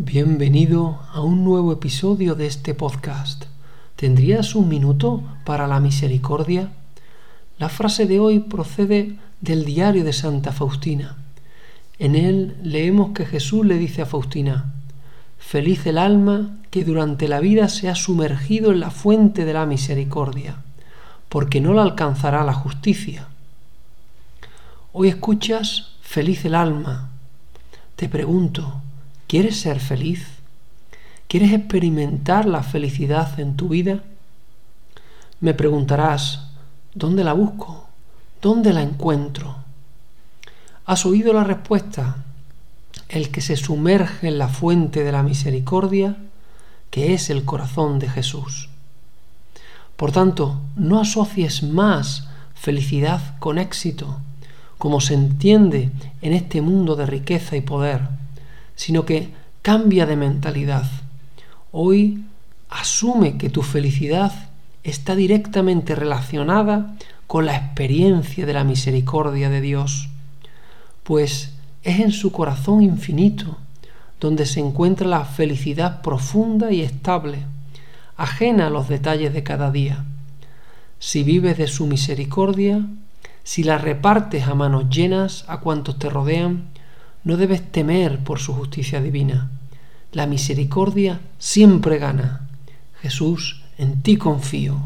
Bienvenido a un nuevo episodio de este podcast. ¿Tendrías un minuto para la misericordia? La frase de hoy procede del diario de Santa Faustina. En él leemos que Jesús le dice a Faustina, Feliz el alma que durante la vida se ha sumergido en la fuente de la misericordia, porque no la alcanzará la justicia. Hoy escuchas, Feliz el alma. Te pregunto, ¿Quieres ser feliz? ¿Quieres experimentar la felicidad en tu vida? Me preguntarás, ¿dónde la busco? ¿Dónde la encuentro? ¿Has oído la respuesta? El que se sumerge en la fuente de la misericordia, que es el corazón de Jesús. Por tanto, no asocies más felicidad con éxito, como se entiende en este mundo de riqueza y poder sino que cambia de mentalidad. Hoy asume que tu felicidad está directamente relacionada con la experiencia de la misericordia de Dios, pues es en su corazón infinito donde se encuentra la felicidad profunda y estable, ajena a los detalles de cada día. Si vives de su misericordia, si la repartes a manos llenas a cuantos te rodean, no debes temer por su justicia divina. La misericordia siempre gana. Jesús, en ti confío.